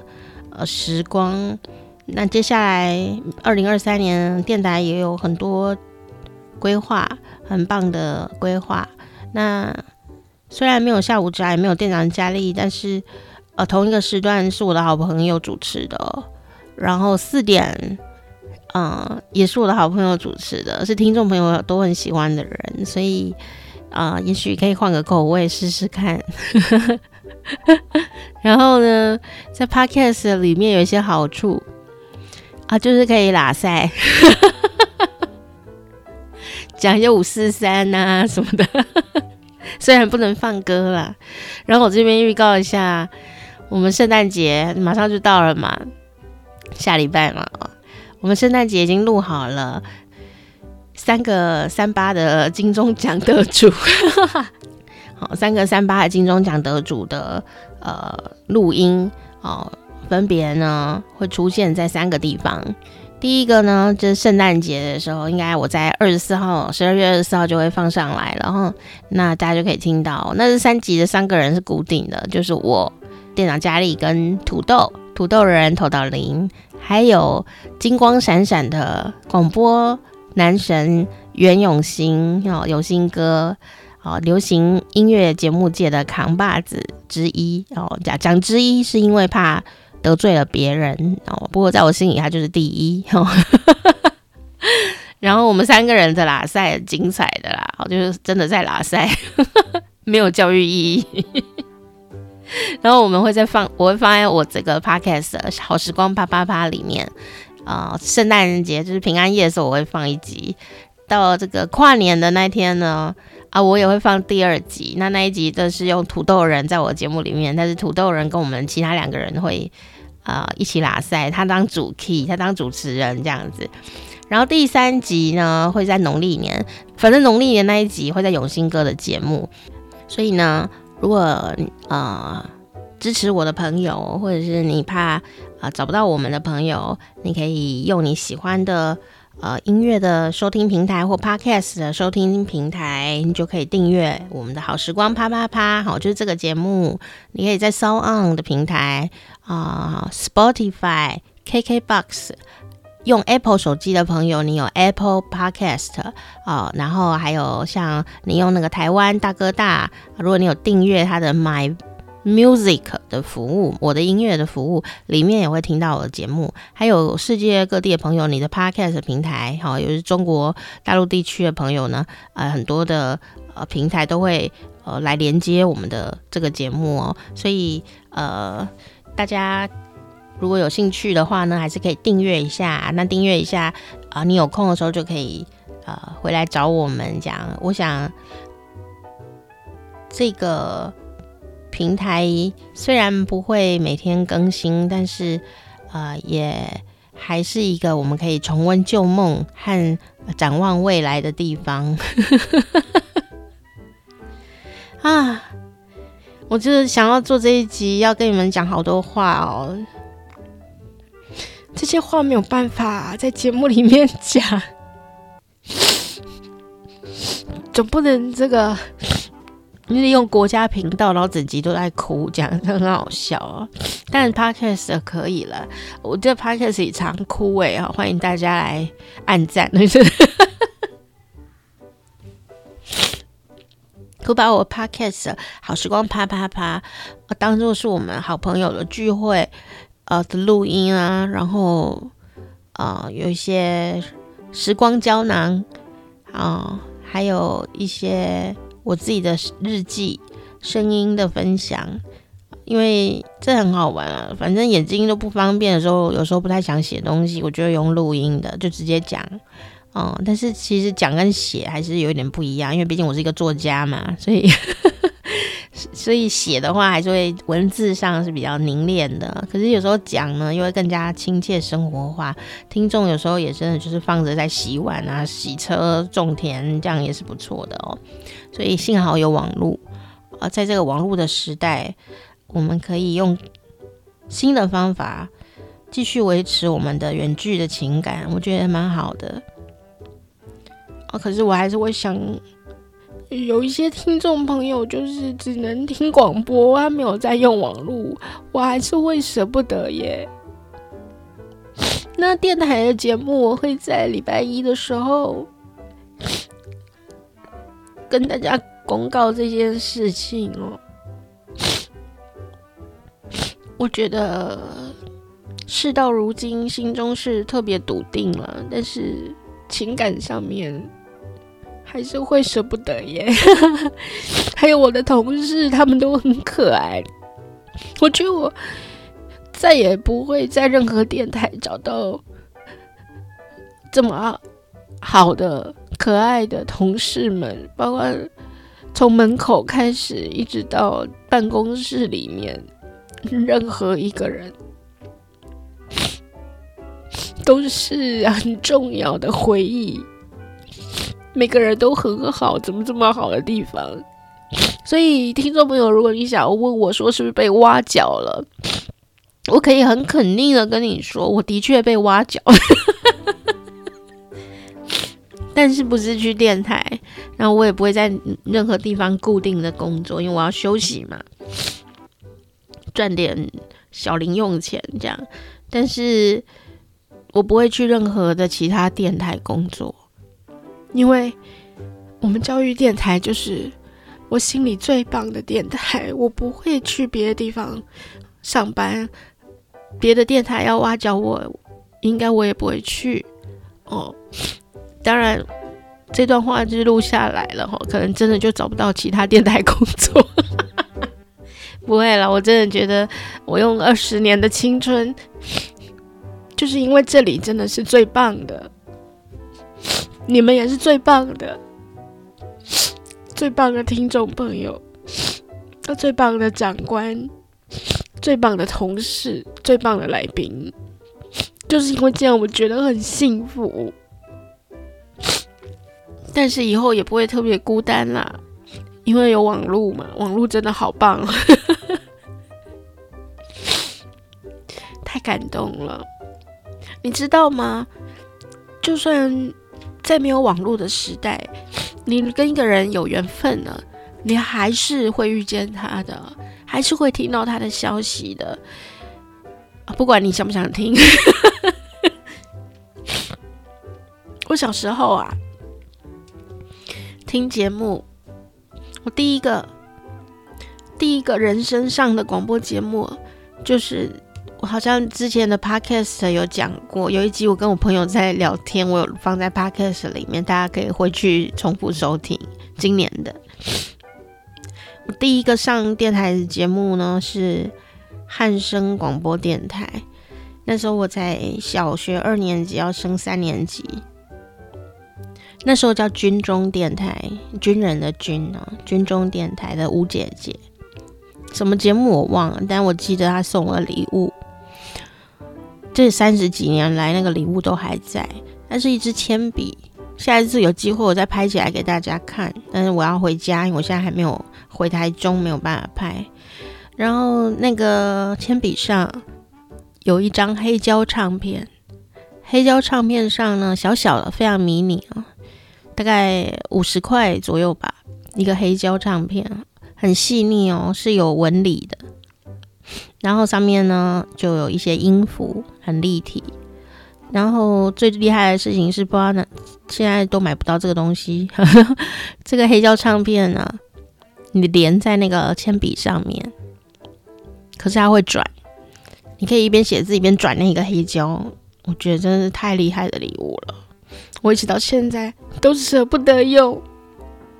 呃时光。那接下来二零二三年电台也有很多规划，很棒的规划。那虽然没有下午茶，也没有店长佳丽，但是。呃，同一个时段是我的好朋友主持的，然后四点，嗯、也是我的好朋友主持的，是听众朋友都很喜欢的人，所以啊、也许可以换个口味试试看。[laughs] 然后呢，在 Podcast 里面有一些好处啊，就是可以拉赛，讲一些五四三啊什么的，[laughs] 虽然不能放歌啦。然后我这边预告一下。我们圣诞节马上就到了嘛，下礼拜嘛，我们圣诞节已经录好了三个三八的金钟奖得主，[laughs] 好，三个三八的金钟奖得主的呃录音哦，分别呢会出现在三个地方。第一个呢就是圣诞节的时候，应该我在二十四号，十二月二十四号就会放上来，然后那大家就可以听到。那这三集的三个人是固定的，就是我。店长佳丽跟土豆土豆人头岛林，还有金光闪闪的广播男神袁永新哦，永新哥哦，流行音乐节目界的扛把子之一哦，讲讲之一是因为怕得罪了别人哦，不过在我心里他就是第一哦。[laughs] 然后我们三个人的喇赛精彩的啦，就是真的在喇赛，[laughs] 没有教育意义。[laughs] 然后我们会再放，我会放在我这个 podcast 的好时光啪啪啪里面。啊、呃，圣诞节就是平安夜的时候，我会放一集。到这个跨年的那天呢，啊，我也会放第二集。那那一集都是用土豆人在我节目里面，但是土豆人跟我们其他两个人会啊、一起拉赛，他当主 key，他当主持人这样子。然后第三集呢会在农历年，反正农历年那一集会在永兴哥的节目，所以呢。如果呃支持我的朋友，或者是你怕啊、呃、找不到我们的朋友，你可以用你喜欢的呃音乐的收听平台或 Podcast 的收听平台，你就可以订阅我们的好时光啪啪啪。好，就是这个节目，你可以在 SoundOn 的平台啊、Spotify、KKBox。用 Apple 手机的朋友，你有 Apple Podcast 哦，然后还有像你用那个台湾大哥大，如果你有订阅他的 My Music 的服务，我的音乐的服务里面也会听到我的节目，还有世界各地的朋友，你的 Podcast 平台，好，有中国大陆地区的朋友呢，呃，很多的呃平台都会呃来连接我们的这个节目哦，所以呃大家如果有兴趣的话呢，还是可以订阅一下，那订阅一下啊，你有空的时候就可以呃回来找我们讲，我想这个。平台虽然不会每天更新，但是呃，也还是一个我们可以重温旧梦和展望未来的地方。[laughs] 啊，我就是想要做这一集，要跟你们讲好多话哦。这些话没有办法在节目里面讲，总不能这个。你得用国家频道，然后整集都在哭，这样很好笑啊！但 Podcast 可以了，我这 Podcast 也常哭哎啊！欢迎大家来按赞，[laughs] 可把我 Podcast 好时光啪啪啪，当做是我们好朋友的聚会呃的录音啊，然后、呃、有一些时光胶囊啊、呃，还有一些。我自己的日记、声音的分享，因为这很好玩啊。反正眼睛都不方便的时候，有时候不太想写东西，我就用录音的，就直接讲。嗯，但是其实讲跟写还是有一点不一样，因为毕竟我是一个作家嘛，所以。所以写的话还是会文字上是比较凝练的，可是有时候讲呢又会更加亲切生活化。听众有时候也真的就是放着在洗碗啊、洗车、种田，这样也是不错的哦。所以幸好有网络啊，在这个网络的时代，我们可以用新的方法继续维持我们的远距的情感，我觉得蛮好的。啊，可是我还是会想。有一些听众朋友就是只能听广播，他没有在用网络，我还是会舍不得耶。那电台的节目我会在礼拜一的时候跟大家公告这件事情哦。我觉得事到如今，心中是特别笃定了，但是情感上面。还是会舍不得耶，[laughs] 还有我的同事，他们都很可爱。我觉得我再也不会在任何电台找到这么好的、可爱的同事们，包括从门口开始一直到办公室里面，任何一个人 [laughs] 都是很重要的回忆。每个人都很好，怎么这么好的地方？所以听众朋友，如果你想要问我说是不是被挖角了，我可以很肯定的跟你说，我的确被挖角，[laughs] 但是不是去电台，然后我也不会在任何地方固定的工作，因为我要休息嘛，赚点小零用钱这样，但是我不会去任何的其他电台工作。因为我们教育电台就是我心里最棒的电台，我不会去别的地方上班，别的电台要挖角我，应该我也不会去哦。当然，这段话就录下来了哈，可能真的就找不到其他电台工作。[laughs] 不会了，我真的觉得我用二十年的青春，就是因为这里真的是最棒的。你们也是最棒的，最棒的听众朋友，最棒的长官，最棒的同事，最棒的来宾，就是因为这样，我觉得很幸福。但是以后也不会特别孤单啦，因为有网络嘛，网络真的好棒，[laughs] 太感动了，你知道吗？就算。在没有网络的时代，你跟一个人有缘分了，你还是会遇见他的，还是会听到他的消息的，不管你想不想听。[laughs] 我小时候啊，听节目，我第一个第一个人生上的广播节目，就是好像之前的 podcast 有讲过，有一集我跟我朋友在聊天，我有放在 podcast 里面，大家可以回去重复收听。今年的我第一个上电台的节目呢是汉声广播电台，那时候我在小学二年级要升三年级。那时候叫军中电台，军人的军啊，军中电台的吴姐姐，什么节目我忘了，但我记得她送了礼物。这三十几年来，那个礼物都还在，那是一支铅笔。下一次有机会我再拍起来给大家看，但是我要回家，因为我现在还没有回台中，没有办法拍。然后那个铅笔上有一张黑胶唱片，黑胶唱片上呢，小小的，非常迷你啊。大概五十块左右吧，一个黑胶唱片，很细腻哦，是有纹理的。然后上面呢就有一些音符，很立体。然后最厉害的事情是，不知道呢，现在都买不到这个东西。[laughs] 这个黑胶唱片呢，你连在那个铅笔上面，可是它会转，你可以一边写字一边转那个黑胶。我觉得真是太厉害的礼物了。我一直到现在都舍不得用，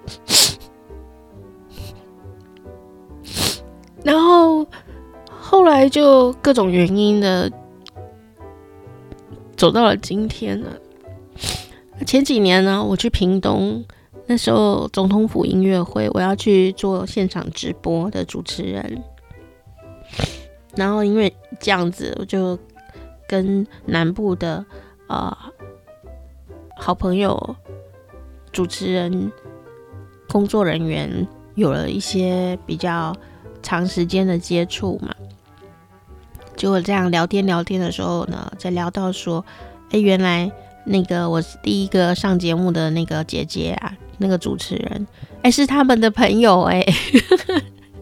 [laughs] 然后后来就各种原因的走到了今天了。前几年呢，我去屏东，那时候总统府音乐会，我要去做现场直播的主持人，然后因为这样子，我就跟南部的啊。好朋友、主持人、工作人员有了一些比较长时间的接触嘛，结果这样聊天聊天的时候呢，在聊到说，哎，原来那个我第一个上节目的那个姐姐啊，那个主持人，哎，是他们的朋友哎。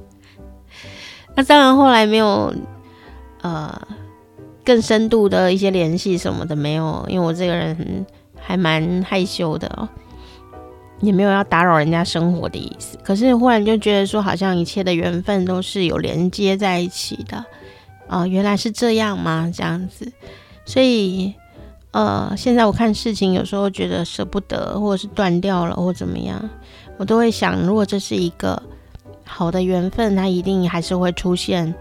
[laughs] 那当然后来没有呃更深度的一些联系什么的没有，因为我这个人。还蛮害羞的哦，也没有要打扰人家生活的意思。可是忽然就觉得说，好像一切的缘分都是有连接在一起的哦，原来是这样吗？这样子，所以呃，现在我看事情有时候觉得舍不得，或者是断掉了，或怎么样，我都会想，如果这是一个好的缘分，它一定还是会出现，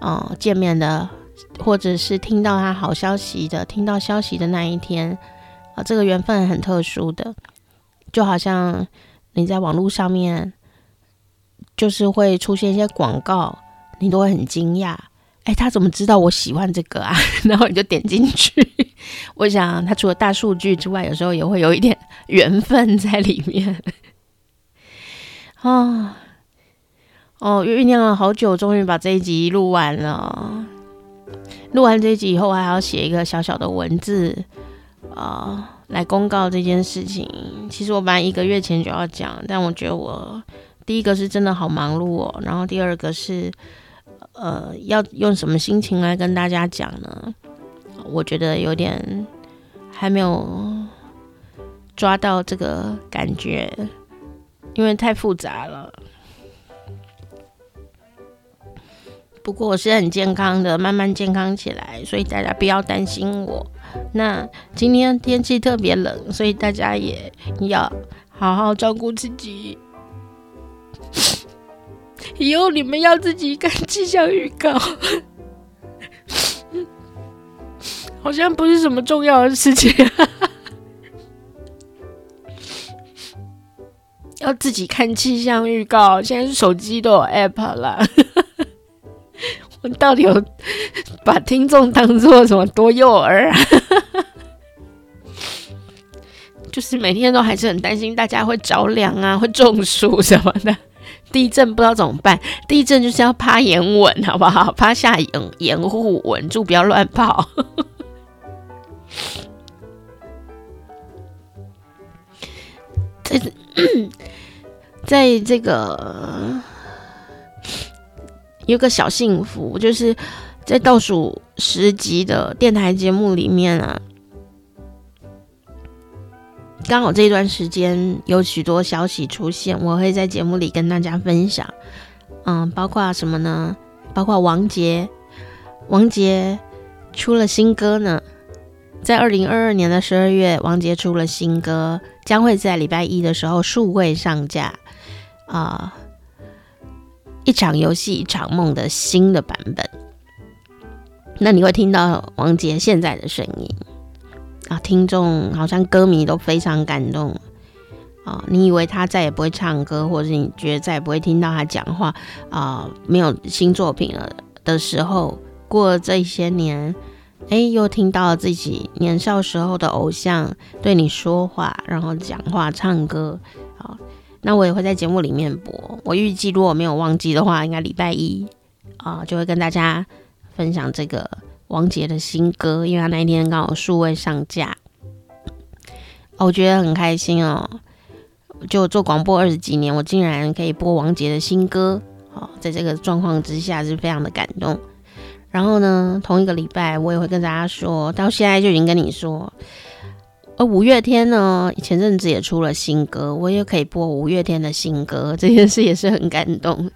呃，见面的，或者是听到他好消息的，听到消息的那一天。啊，这个缘分很特殊的，就好像你在网络上面，就是会出现一些广告，你都会很惊讶，哎，他怎么知道我喜欢这个啊？[laughs] 然后你就点进去。[laughs] 我想，他除了大数据之外，有时候也会有一点缘分在里面。[laughs] 啊，哦，酝酿了好久，终于把这一集录完了。录完这一集以后，我还要写一个小小的文字。啊、来公告这件事情。其实我本来一个月前就要讲，但我觉得我第一个是真的好忙碌哦，然后第二个是，呃，要用什么心情来跟大家讲呢？我觉得有点还没有抓到这个感觉，因为太复杂了。不过我是很健康的，慢慢健康起来，所以大家不要担心我。那今天天气特别冷，所以大家也要好好照顾自己。以后你们要自己看气象预告，好像不是什么重要的事情。[laughs] 要自己看气象预告，现在是手机都有 app 了。我到底有把听众当做什么多幼儿啊？[laughs] 就是每天都还是很担心大家会着凉啊，会中暑什么的。地震不知道怎么办，地震就是要趴眼稳，好不好？趴下掩掩护稳住，不要乱跑。[coughs] 在在这个。有个小幸福，就是在倒数十集的电台节目里面啊，刚好这段时间有许多消息出现，我会在节目里跟大家分享。嗯，包括什么呢？包括王杰，王杰出了新歌呢，在二零二二年的十二月，王杰出了新歌，将会在礼拜一的时候数位上架啊，一场游戏一场梦的新的版本。那你会听到王杰现在的声音啊，听众好像歌迷都非常感动。啊，你以为他再也不会唱歌，或者是你觉得再也不会听到他讲话啊？没有新作品了的时候，过了这些年，哎，又听到了自己年少时候的偶像对你说话，然后讲话、唱歌。啊，那我也会在节目里面播。我预计如果没有忘记的话，应该礼拜一啊就会跟大家分享这个王杰的新歌，因为他那一天刚好数位上架，我觉得很开心哦。就做广播二十几年，我竟然可以播王杰的新歌，好，在这个状况之下是非常的感动。然后呢，同一个礼拜我也会跟大家说，到现在就已经跟你说，而五月天呢，前阵子也出了新歌，我也可以播五月天的新歌，这件事也是很感动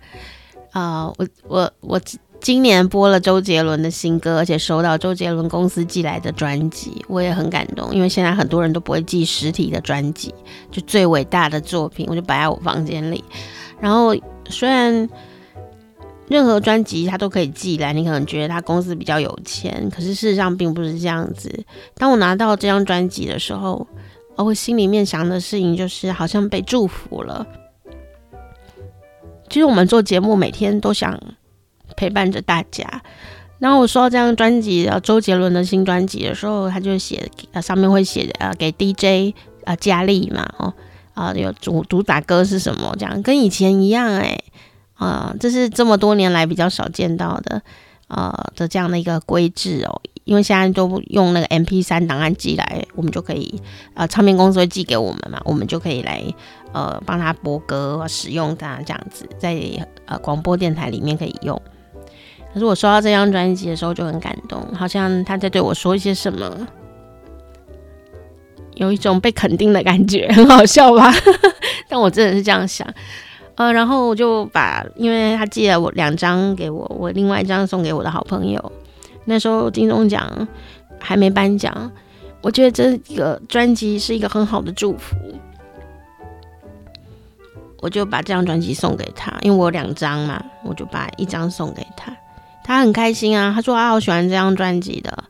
啊、我我我。今年播了周杰伦的新歌，而且收到周杰伦公司寄来的专辑，我也很感动。因为现在很多人都不会寄实体的专辑，就最伟大的作品，我就摆在我房间里。然后虽然任何专辑他都可以寄来，你可能觉得他公司比较有钱，可是事实上并不是这样子。当我拿到这张专辑的时候，我心里面想的事情就是好像被祝福了。其实我们做节目每天都想。陪伴着大家。然后我收到这张专辑，周杰伦的新专辑的时候，他就写，上面会写呃给 DJ 啊佳丽嘛，哦啊有主主打歌是什么？这样跟以前一样哎，啊这是这么多年来比较少见到的呃的这样的一个规制哦，因为现在都用那个 MP3 档案寄来，我们就可以呃唱片公司会寄给我们嘛，我们就可以来呃帮他播歌使用它这样子，在呃广播电台里面可以用。可是我收到这张专辑的时候就很感动，好像他在对我说一些什么，有一种被肯定的感觉，[laughs] 很好笑吧？[laughs] 但我真的是这样想，呃，然后我就把，因为他寄了我两张给我，我另外一张送给我的好朋友。那时候金钟奖还没颁奖，我觉得这个专辑是一个很好的祝福，我就把这张专辑送给他，因为我有两张嘛，我就把一张送给他。他很开心啊，他说他好喜欢这张专辑的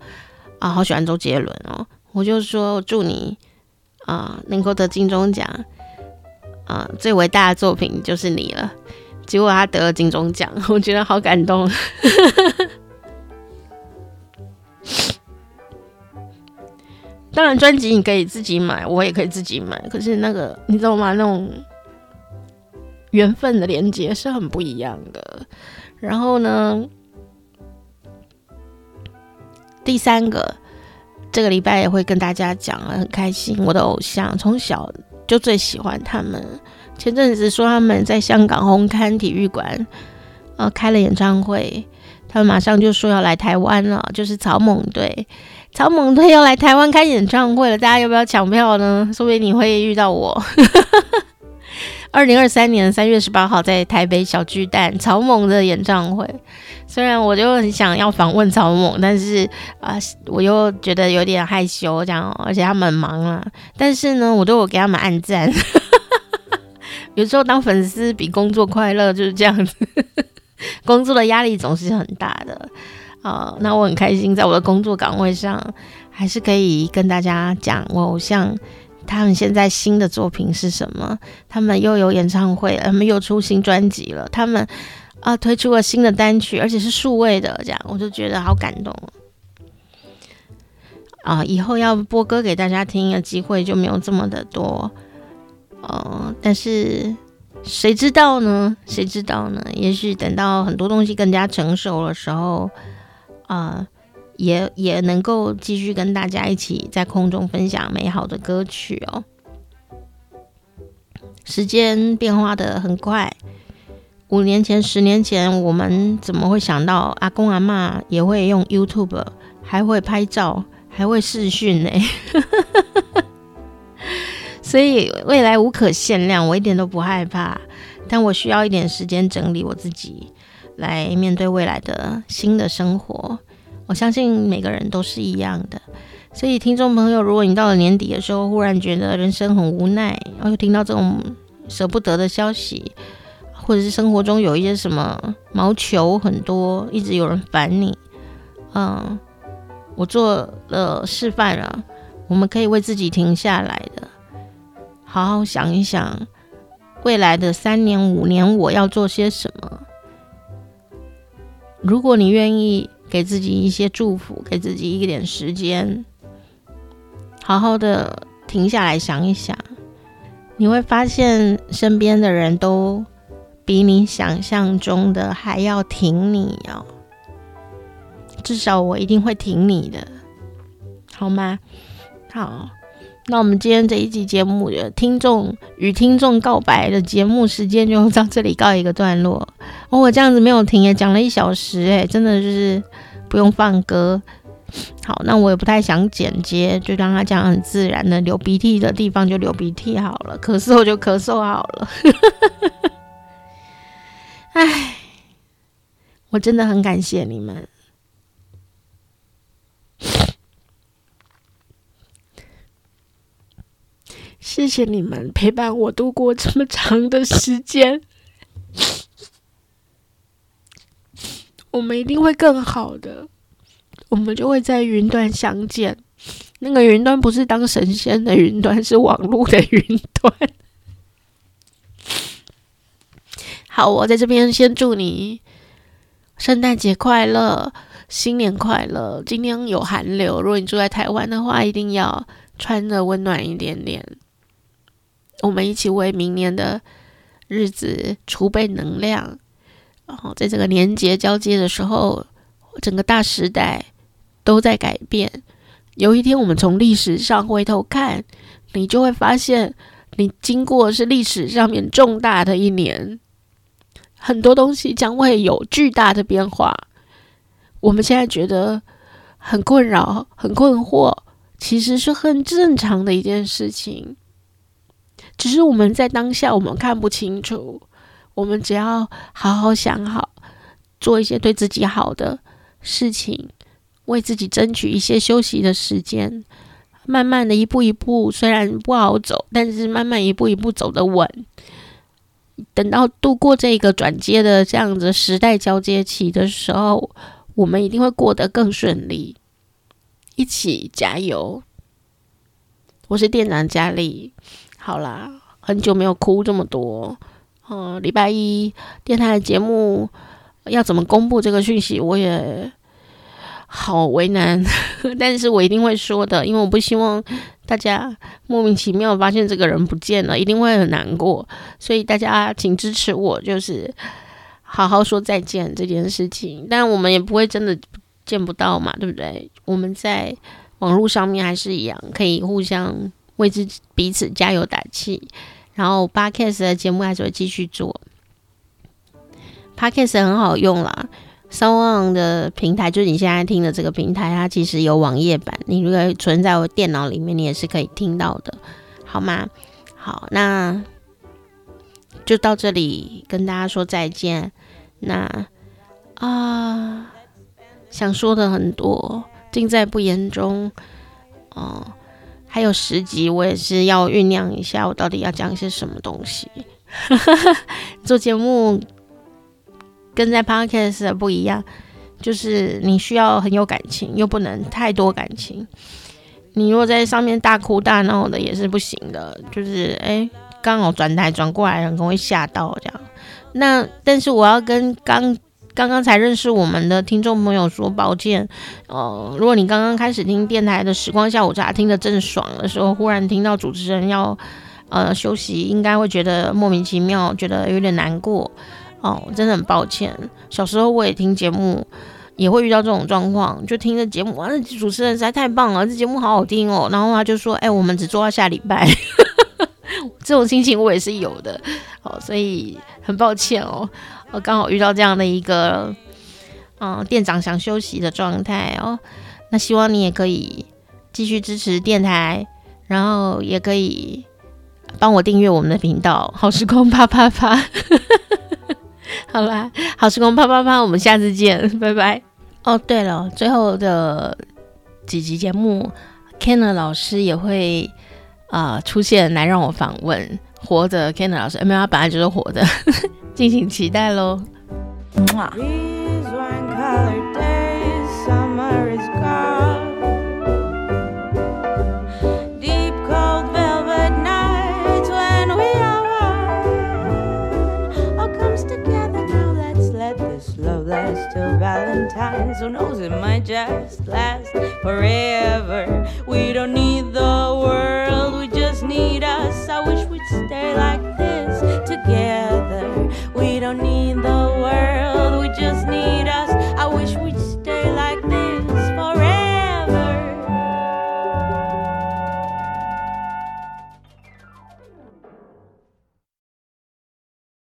啊，好喜欢周杰伦哦。我就说祝你啊能够得金钟奖啊，最伟大的作品就是你了。结果他得了金钟奖，[laughs] 我觉得好感动。[laughs] 当然专辑你可以自己买，我也可以自己买，可是那个你知道吗？那种缘分的连接是很不一样的。然后呢？第三个，这个礼拜也会跟大家讲了，很开心。我的偶像从小就最喜欢他们。前阵子说他们在香港红磡体育馆，呃，开了演唱会，他们马上就说要来台湾了，就是草蜢队。草蜢队要来台湾开演唱会了，大家要不要抢票呢？说不定你会遇到我。二零二三年三月十八号在台北小巨蛋草蜢的演唱会，虽然我就很想要访问草蜢，但是啊、我又觉得有点害羞，这样，而且他们很忙啊。但是呢，我都有给他们按赞。[laughs] 有时候当粉丝比工作快乐，就是这样子。[laughs] 工作的压力总是很大的啊、呃，那我很开心，在我的工作岗位上，还是可以跟大家讲我偶像。他们现在新的作品是什么？他们又有演唱会，他们又出新专辑了。他们啊推出了新的单曲，而且是数位的，这样我就觉得好感动啊！以后要播歌给大家听的机会就没有这么的多，哦、但是谁知道呢？谁知道呢？也许等到很多东西更加成熟的时候，啊、也也能够继续跟大家一起在空中分享美好的歌曲哦。时间变化的很快，五年前、十年前，我们怎么会想到阿公阿嬷也会用 YouTube，还会拍照，还会视讯呢？[laughs] 所以未来无可限量，我一点都不害怕。但我需要一点时间整理我自己，来面对未来的新的生活。我相信每个人都是一样的。所以，听众朋友，如果你到了年底的时候，忽然觉得人生很无奈，然后又听到这种舍不得的消息，或者是生活中有一些什么毛球很多，一直有人烦你，嗯，我做了示范了，我们可以为自己停下来的，好好想一想，未来的三年五年我要做些什么。如果你愿意给自己一些祝福，给自己一点时间。好好的停下来想一想，你会发现身边的人都比你想象中的还要挺你哦。至少我一定会挺你的，好吗？好，那我们今天这一集节目的听众与听众告白的节目时间就到这里告一个段落。哦，我这样子没有停也，讲了一小时诶，真的就是不用放歌。好，那我也不太想剪接，就让他讲很自然的，流鼻涕的地方就流鼻涕好了，咳嗽就咳嗽好了。[laughs] 哎，我真的很感谢你们，谢谢你们陪伴我度过这么长的时间，我们一定会更好的。我们就会在云端相见。那个云端不是当神仙的云端，是网络的云端。[laughs] 好，我在这边先祝你圣诞节快乐，新年快乐。今天有寒流，如果你住在台湾的话，一定要穿得温暖一点点。我们一起为明年的日子储备能量。然后，在这个年节交接的时候，整个大时代。都在改变。有一天，我们从历史上回头看，你就会发现，你经过是历史上面重大的一年，很多东西将会有巨大的变化。我们现在觉得很困扰、很困惑，其实是很正常的一件事情。只是我们在当下，我们看不清楚。我们只要好好想好，做一些对自己好的事情。为自己争取一些休息的时间，慢慢的一步一步，虽然不好走，但是慢慢一步一步走得稳。等到度过这个转接的这样子时代交接期的时候，我们一定会过得更顺利。一起加油！我是店长佳丽。好啦，很久没有哭这么多。嗯，礼拜一电台的节目要怎么公布这个讯息，我也。好为难，[laughs] 但是我一定会说的，因为我不希望大家莫名其妙发现这个人不见了，一定会很难过。所以大家请支持我，就是好好说再见这件事情。但我们也不会真的见不到嘛，对不对？我们在网络上面还是一样，可以互相为之彼此加油打气。然后 p o c a s t 的节目还是会继续做 p o c a s t 很好用啦。SoundOn 的平台就是你现在听的这个平台，它其实有网页版，你如果存在我电脑里面，你也是可以听到的，好吗？好，那就到这里跟大家说再见。那啊，想说的很多，尽在不言中。哦，还有十集，我也是要酝酿一下，我到底要讲些什么东西。[laughs] 做节目。跟在 Podcast 不一样，就是你需要很有感情，又不能太多感情。你如果在上面大哭大闹的也是不行的，就是诶，刚好转台转过来人可能会吓到这样。那但是我要跟刚刚刚才认识我们的听众朋友说抱歉，呃，如果你刚刚开始听电台的时光下午茶听得正爽的时候，忽然听到主持人要呃休息，应该会觉得莫名其妙，觉得有点难过。哦，真的很抱歉。小时候我也听节目，也会遇到这种状况，就听着节目，哇，主持人实在太棒了，这节目好好听哦。然后他就说：“哎，我们只做到下礼拜。[laughs] ”这种心情我也是有的。哦，所以很抱歉哦，我刚好遇到这样的一个，嗯，店长想休息的状态哦。那希望你也可以继续支持电台，然后也可以帮我订阅我们的频道，好时光啪啪啪。[laughs] 好啦，好时光啪啪啪，我们下次见，拜拜。哦，对了，最后的几集节目，Kenner 老师也会啊、出现来让我访问。活的 Kenner 老师，没有，他本来就是活的，敬请期待喽。哇！till Valentine's. Who knows, it might just last forever. We don't need the world, we just need us. I wish we'd stay like this together.